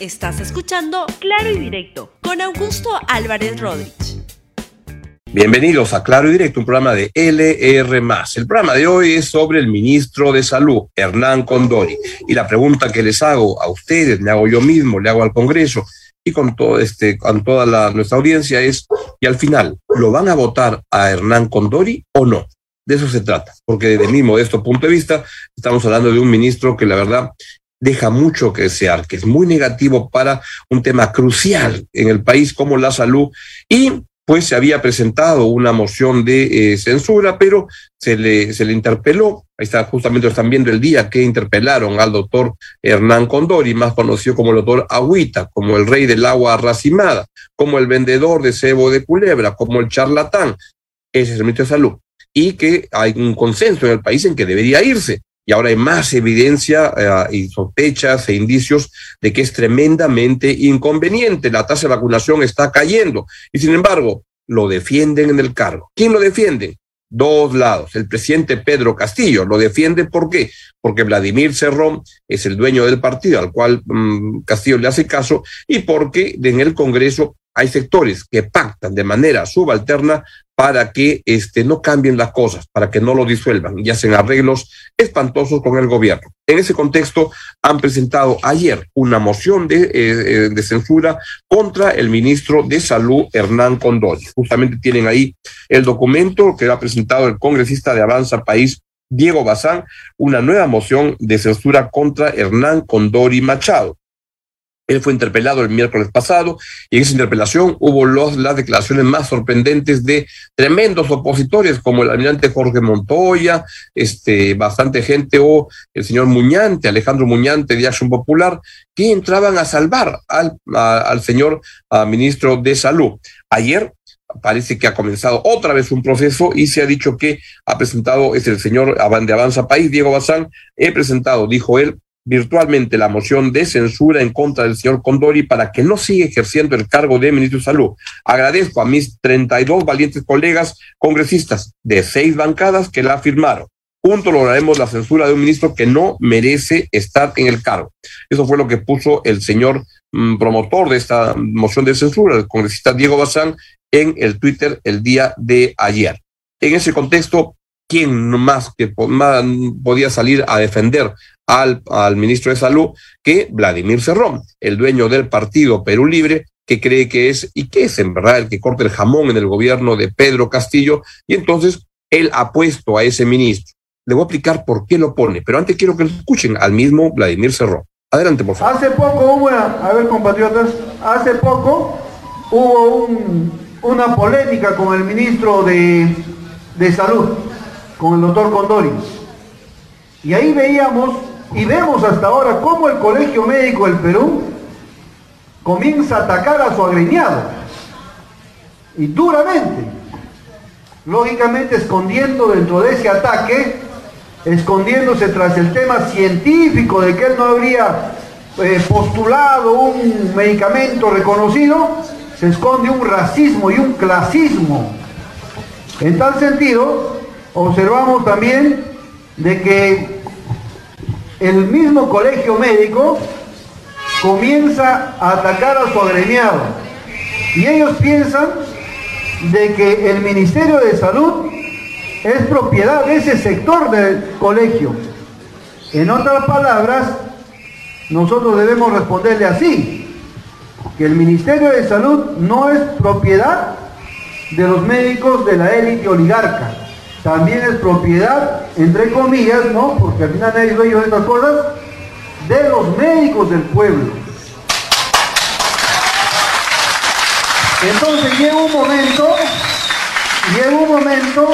Estás escuchando Claro y Directo con Augusto Álvarez Rodríguez. Bienvenidos a Claro y Directo, un programa de LR. El programa de hoy es sobre el ministro de Salud, Hernán Condori. Y la pregunta que les hago a ustedes, le hago yo mismo, le hago al Congreso y con, todo este, con toda nuestra audiencia es, y al final, ¿lo van a votar a Hernán Condori o no? De eso se trata, porque desde mi modesto punto de vista, estamos hablando de un ministro que la verdad deja mucho que desear, que es muy negativo para un tema crucial en el país como la salud y pues se había presentado una moción de eh, censura, pero se le, se le interpeló. Ahí está, justamente están viendo el día que interpelaron al doctor Hernán Condori, más conocido como el doctor Agüita, como el rey del agua racimada, como el vendedor de cebo de culebra, como el charlatán. Ese es de Salud. Y que hay un consenso en el país en que debería irse y ahora hay más evidencia eh, y sospechas e indicios de que es tremendamente inconveniente. La tasa de vacunación está cayendo y sin embargo lo defienden en el cargo. ¿Quién lo defiende? Dos lados. El presidente Pedro Castillo lo defiende ¿por qué? Porque Vladimir Cerrón es el dueño del partido al cual mm, Castillo le hace caso y porque en el Congreso hay sectores que pactan de manera subalterna para que este, no cambien las cosas, para que no lo disuelvan y hacen arreglos espantosos con el gobierno. En ese contexto, han presentado ayer una moción de, eh, eh, de censura contra el ministro de Salud, Hernán Condori. Justamente tienen ahí el documento que ha presentado el congresista de Avanza País, Diego Bazán, una nueva moción de censura contra Hernán Condori Machado. Él fue interpelado el miércoles pasado y en esa interpelación hubo las declaraciones más sorprendentes de tremendos opositores como el almirante Jorge Montoya, este, bastante gente o el señor Muñante, Alejandro Muñante de Acción Popular, que entraban a salvar al, al señor ministro de Salud. Ayer parece que ha comenzado otra vez un proceso y se ha dicho que ha presentado, es el señor de Avanza País, Diego Bazán, he presentado, dijo él, virtualmente la moción de censura en contra del señor Condori para que no siga ejerciendo el cargo de ministro de Salud. Agradezco a mis 32 valientes colegas congresistas de seis bancadas que la firmaron. Juntos lograremos la censura de un ministro que no merece estar en el cargo. Eso fue lo que puso el señor mm, promotor de esta moción de censura, el congresista Diego Bazán, en el Twitter el día de ayer. En ese contexto, ¿quién más que podía salir a defender al, al ministro de Salud que Vladimir Cerrón, el dueño del partido Perú Libre, que cree que es y que es en verdad el que corta el jamón en el gobierno de Pedro Castillo, y entonces él ha puesto a ese ministro. Le voy a explicar por qué lo pone, pero antes quiero que lo escuchen al mismo Vladimir Cerrón. Adelante, por favor. Hace poco hubo, a ver compatriotas, hace poco hubo un, una polémica con el ministro de, de Salud, con el doctor Condori. Y ahí veíamos y vemos hasta ahora cómo el Colegio Médico del Perú comienza a atacar a su agremiado. Y duramente. Lógicamente escondiendo dentro de ese ataque, escondiéndose tras el tema científico de que él no habría eh, postulado un medicamento reconocido, se esconde un racismo y un clasismo. En tal sentido, observamos también de que el mismo colegio médico comienza a atacar a su agremiado. Y ellos piensan de que el Ministerio de Salud es propiedad de ese sector del colegio. En otras palabras, nosotros debemos responderle así, que el Ministerio de Salud no es propiedad de los médicos de la élite oligarca, también es propiedad, entre comillas, ¿no? Porque al final nadie es dueño de estas cosas, de los médicos del pueblo. Entonces llega un momento, llega un momento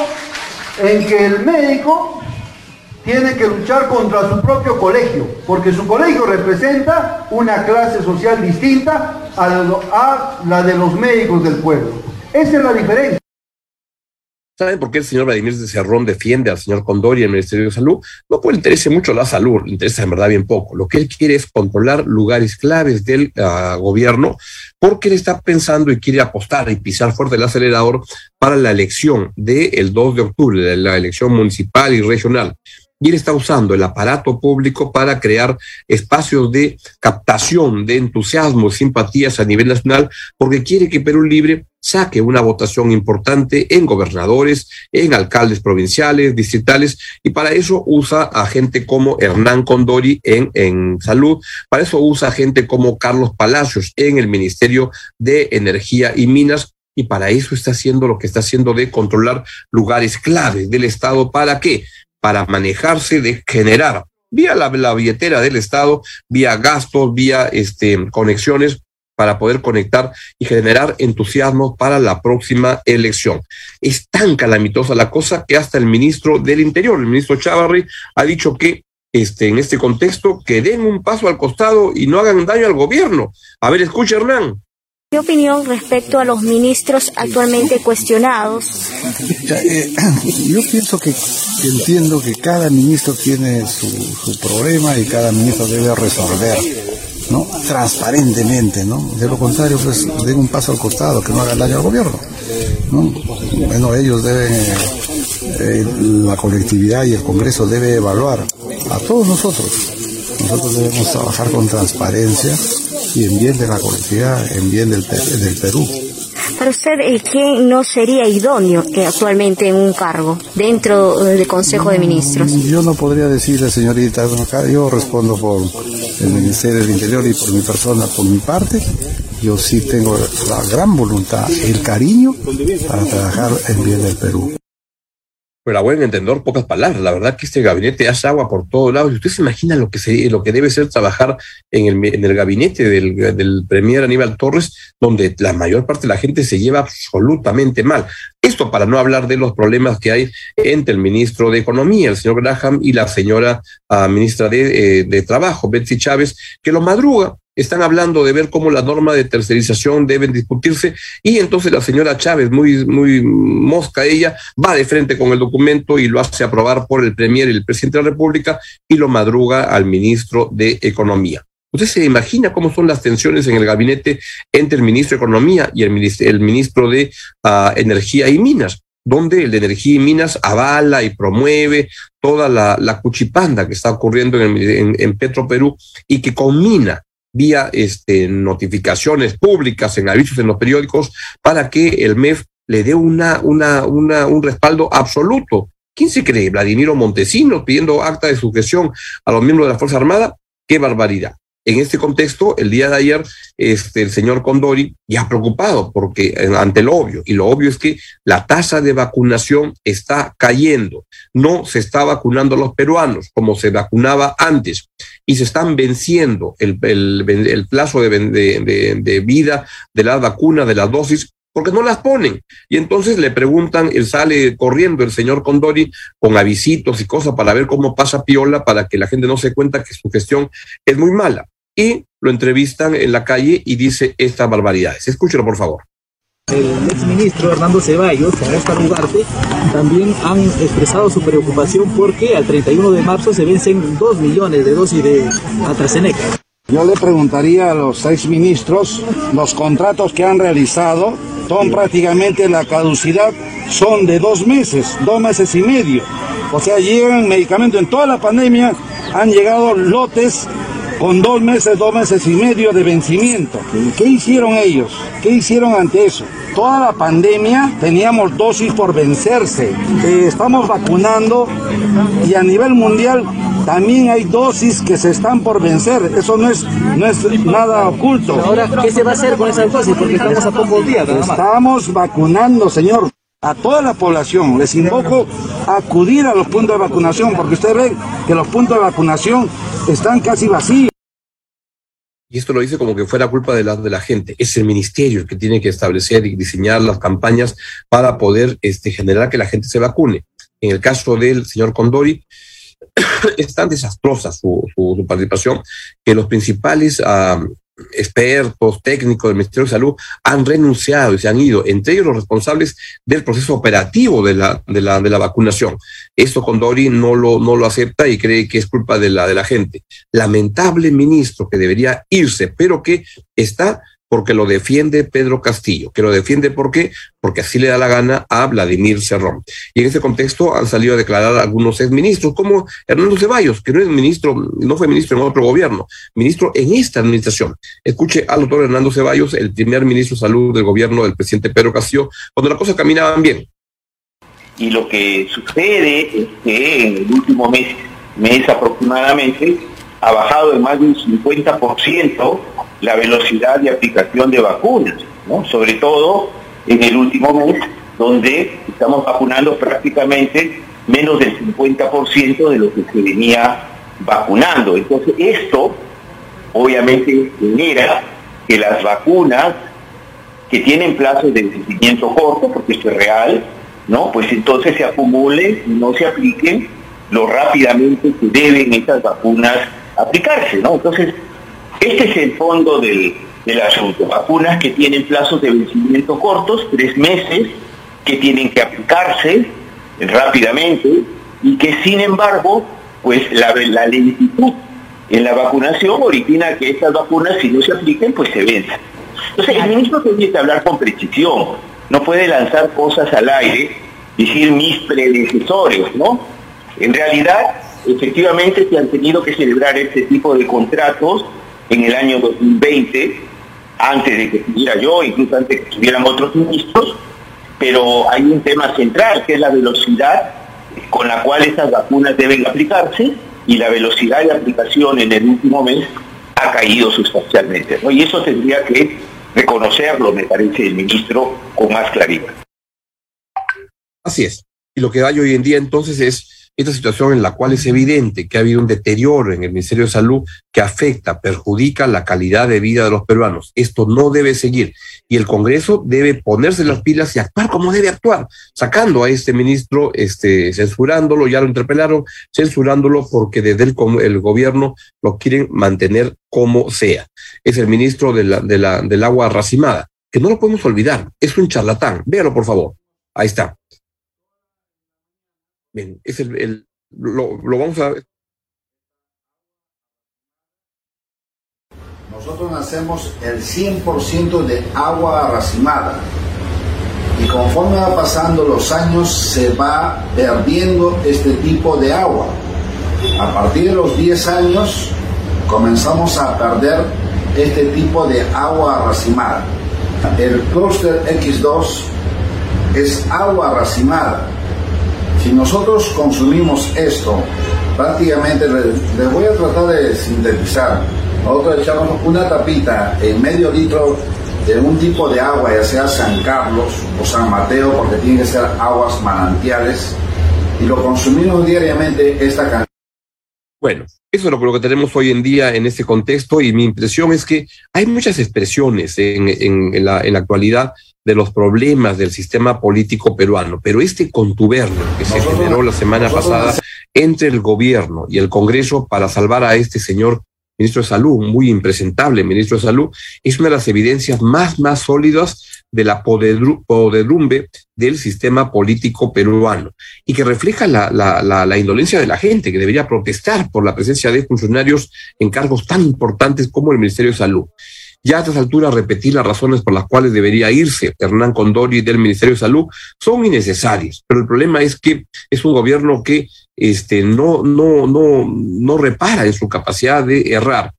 en que el médico tiene que luchar contra su propio colegio, porque su colegio representa una clase social distinta a la de los médicos del pueblo. Esa es la diferencia. ¿Saben por qué el señor Vladimir de Cerrón defiende al señor Condori y el Ministerio de Salud? No puede interese mucho la salud, le interesa en verdad bien poco. Lo que él quiere es controlar lugares claves del uh, gobierno porque él está pensando y quiere apostar y pisar fuerte el acelerador para la elección del 2 de octubre, de la elección municipal y regional. y él está usando el aparato público para crear espacios de captación de entusiasmo, simpatías a nivel nacional, porque quiere que Perú Libre saque una votación importante en gobernadores, en alcaldes provinciales, distritales, y para eso usa a gente como Hernán Condori en, en salud, para eso usa a gente como Carlos Palacios en el Ministerio de Energía y Minas, y para eso está haciendo lo que está haciendo de controlar lugares claves del Estado. ¿Para qué? Para manejarse, de generar vía la, la billetera del Estado, vía gastos, vía este, conexiones, para poder conectar y generar entusiasmo para la próxima elección. Es tan calamitosa la cosa que hasta el ministro del Interior, el ministro Chavarri, ha dicho que este, en este contexto que den un paso al costado y no hagan daño al gobierno. A ver, escucha Hernán. ¿Qué opinión respecto a los ministros actualmente cuestionados? Eh, yo pienso que, entiendo que cada ministro tiene su, su problema y cada ministro debe resolver ¿no? transparentemente, ¿no? De lo contrario, pues den un paso al costado, que no haga daño al gobierno, ¿no? Bueno, ellos deben, eh, la colectividad y el Congreso debe evaluar a todos nosotros. Nosotros debemos trabajar con transparencia y en bien de la colectividad, en bien del, del Perú. Para usted, eh, ¿quién no sería idóneo actualmente en un cargo dentro eh, del Consejo de Ministros? Yo no podría decirle, señorita, yo respondo por el Ministerio del Interior y por mi persona, por mi parte. Yo sí tengo la gran voluntad, el cariño para trabajar en bien del Perú pero a buen entendedor, pocas palabras. La verdad que este gabinete hace agua por todos lados. Y usted se imagina lo que, se, lo que debe ser trabajar en el, en el gabinete del, del Premier Aníbal Torres, donde la mayor parte de la gente se lleva absolutamente mal. Esto para no hablar de los problemas que hay entre el ministro de Economía, el señor Graham, y la señora uh, ministra de, eh, de Trabajo, Betsy Chávez, que lo madruga están hablando de ver cómo la norma de tercerización debe discutirse y entonces la señora Chávez, muy, muy mosca ella, va de frente con el documento y lo hace aprobar por el Premier y el presidente de la República y lo madruga al ministro de Economía. Usted se imagina cómo son las tensiones en el gabinete entre el ministro de Economía y el ministro, el ministro de uh, Energía y Minas donde el de Energía y Minas avala y promueve toda la, la cuchipanda que está ocurriendo en, en, en Petro Perú y que combina vía este, notificaciones públicas, en avisos en los periódicos, para que el MEF le dé una, una, una, un respaldo absoluto. ¿Quién se cree? Vladimiro Montesinos pidiendo acta de sujeción a los miembros de la Fuerza Armada. ¡Qué barbaridad! En este contexto, el día de ayer, este, el señor Condori ya preocupado porque eh, ante lo obvio, y lo obvio es que la tasa de vacunación está cayendo. No se está vacunando a los peruanos como se vacunaba antes y se están venciendo el, plazo de, vida de las vacunas, de las dosis, porque no las ponen. Y entonces le preguntan, él sale corriendo el señor Condori con avisitos y cosas para ver cómo pasa Piola, para que la gente no se cuenta que su gestión es muy mala y lo entrevistan en la calle y dice estas barbaridades. Escúchelo, por favor. El exministro Hernando Ceballos, en esta Ugarte, también han expresado su preocupación porque al 31 de marzo se vencen 2 millones de dosis de AstraZeneca. Yo le preguntaría a los seis ministros, los contratos que han realizado son prácticamente la caducidad, son de dos meses, dos meses y medio. O sea, llegan medicamentos en toda la pandemia, han llegado lotes con dos meses, dos meses y medio de vencimiento. ¿Qué hicieron ellos? ¿Qué hicieron ante eso? Toda la pandemia teníamos dosis por vencerse. Eh, estamos vacunando y a nivel mundial también hay dosis que se están por vencer. Eso no es, no es nada oculto. Ahora, ¿qué se va a hacer con esas dosis? Porque estamos a pocos días. Estamos vacunando, señor a toda la población. Les invoco a acudir a los puntos de vacunación, porque ustedes ven que los puntos de vacunación están casi vacíos. Y esto lo dice como que fuera culpa de la, de la gente. Es el ministerio el que tiene que establecer y diseñar las campañas para poder este, generar que la gente se vacune. En el caso del señor Condori, es tan desastrosa su, participación que los principales uh, expertos técnicos del Ministerio de Salud han renunciado y se han ido, entre ellos los responsables del proceso operativo de la, de la, de la vacunación. Esto Condori no lo, no lo acepta y cree que es culpa de la, de la gente. Lamentable ministro que debería irse, pero que está porque lo defiende Pedro Castillo, que lo defiende ¿por qué? Porque así le da la gana a Vladimir Cerrón. Y en ese contexto han salido a declarar algunos exministros, como Hernando Ceballos, que no es ministro, no fue ministro en otro gobierno, ministro en esta administración. Escuche al doctor Hernando Ceballos, el primer ministro de salud del gobierno del presidente Pedro Castillo, cuando las cosas caminaban bien. Y lo que sucede es que en el último mes, mes aproximadamente, ha bajado en más de un 50% la velocidad de aplicación de vacunas, ¿no? sobre todo en el último mes, donde estamos vacunando prácticamente menos del 50% de lo que se venía vacunando. Entonces, esto obviamente genera que las vacunas que tienen plazos de vencimiento corto, porque esto es real, ¿no? Pues entonces se acumulen y no se apliquen lo rápidamente que deben estas vacunas aplicarse, ¿no? Entonces, este es el fondo del, asunto. Vacunas que tienen plazos de vencimiento cortos, tres meses, que tienen que aplicarse rápidamente y que sin embargo, pues la, la lentitud en la vacunación origina que estas vacunas, si no se apliquen, pues se venzan. Entonces, el ministro tiene que hablar con precisión, no puede lanzar cosas al aire, decir mis predecesores, ¿no? En realidad, efectivamente se han tenido que celebrar este tipo de contratos en el año 2020, antes de que estuviera yo, incluso antes de que estuvieran otros ministros, pero hay un tema central que es la velocidad con la cual estas vacunas deben aplicarse y la velocidad de aplicación en el último mes ha caído sustancialmente. Y eso tendría que reconocerlo, me parece, el ministro con más claridad. Así es. Y lo que hay hoy en día entonces es esta situación en la cual es evidente que ha habido un deterioro en el Ministerio de Salud que afecta, perjudica la calidad de vida de los peruanos. Esto no debe seguir y el Congreso debe ponerse las pilas y actuar como debe actuar, sacando a este ministro, este, censurándolo, ya lo interpelaron, censurándolo porque desde el, gobierno lo quieren mantener como sea. Es el ministro del agua racimada, que no lo podemos olvidar, es un charlatán. Véalo, por favor. Ahí está. Bien, es el, lo, vamos a ver. Nosotros hacemos el 100% de agua racimada y conforme va pasando los años se va perdiendo este tipo de agua. A partir de los 10 años comenzamos a perder este tipo de agua racimada. El clúster X2 es agua racimada si nosotros consumimos esto, prácticamente les voy a tratar de sintetizar. Nosotros echamos una tapita en medio litro de un tipo de agua, ya sea San Carlos o San Mateo, porque tienen que ser aguas manantiales, y lo consumimos diariamente esta cantidad. Bueno, eso es lo que tenemos hoy en día en este contexto y mi impresión es que hay muchas expresiones en, la, en la actualidad de los problemas del sistema político peruano, pero este contubernio que se generó la semana pasada entre el gobierno y el Congreso para salvar a este señor ministro de Salud, muy impresentable ministro de Salud, es una de las evidencias más, más sólidas de la podedrumbe del sistema político peruano y que refleja la, indolencia de la gente que debería protestar por la presencia de funcionarios en cargos tan importantes como el Ministerio de Salud. Ya a estas alturas repetir las razones por las cuales debería irse Hernán Condori del Ministerio de Salud son innecesarias, pero el problema es que es un gobierno que este, no, no, no, no repara en su capacidad de errar.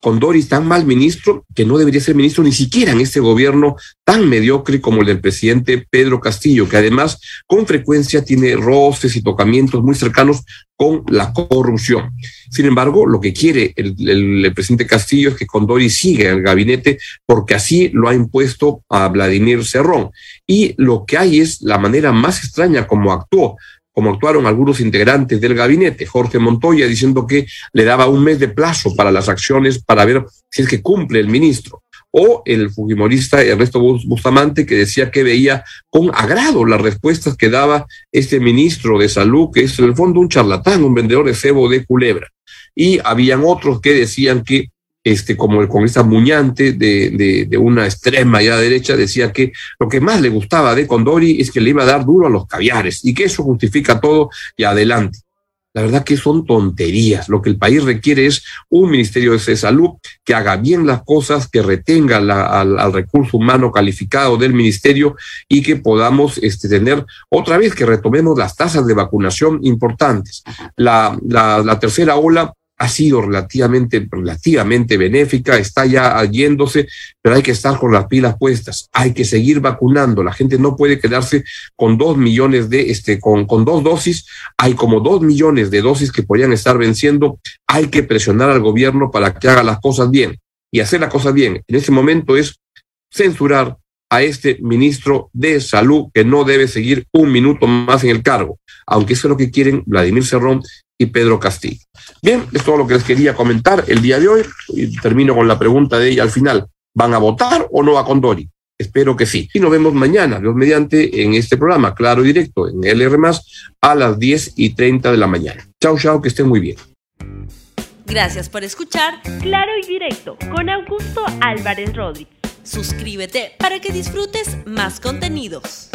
Condori tan mal ministro que no debería ser ministro ni siquiera en este gobierno tan mediocre como el del presidente Pedro Castillo, que además con frecuencia tiene roces y tocamientos muy cercanos con la corrupción. Sin embargo, lo que quiere el, presidente Castillo es que Condori siga el gabinete porque así lo ha impuesto a Vladimir Cerrón. Y lo que hay es la manera más extraña como actuó como actuaron algunos integrantes del gabinete, Jorge Montoya diciendo que le daba un mes de plazo para las acciones para ver si es que cumple el ministro, o el fujimorista Ernesto Bustamante que decía que veía con agrado las respuestas que daba este ministro de salud, que es en el fondo un charlatán, un vendedor de cebo de culebra. Y habían otros que decían que este, como el congresista Muñante de, de, de, una extrema ya derecha, decía que lo que más le gustaba de Condori es que le iba a dar duro a los caviares y que eso justifica todo y adelante. la verdad que son tonterías. Lo que el país requiere es un Ministerio de Salud que haga bien las cosas, que retenga al, recurso humano calificado del ministerio y que podamos este, tener otra vez que retomemos las tasas de vacunación importantes. La, la, la tercera ola ha sido relativamente, relativamente benéfica, está ya yéndose, pero hay que estar con las pilas puestas, hay que seguir vacunando, la gente no puede quedarse con dos millones de, este, con, con dos dosis, hay como dos millones de dosis que podrían estar venciendo, hay que presionar al gobierno para que haga las cosas bien. Y hacer las cosas bien en ese momento es censurar a este ministro de salud que no debe seguir un minuto más en el cargo, aunque eso es lo que quieren Vladimir Cerrón y Pedro Castillo. Bien, es todo lo que les quería comentar el día de hoy y termino con la pregunta de ella al final. ¿Van a votar o no a Condori? Espero que sí. Y nos vemos mañana, Dios mediante, en este programa, claro y directo, en LR, a las 10 y 30 de la mañana. Chao, chao, que estén muy bien. Gracias por escuchar Claro y Directo con Augusto Álvarez Rodríguez. Suscríbete para que disfrutes más contenidos.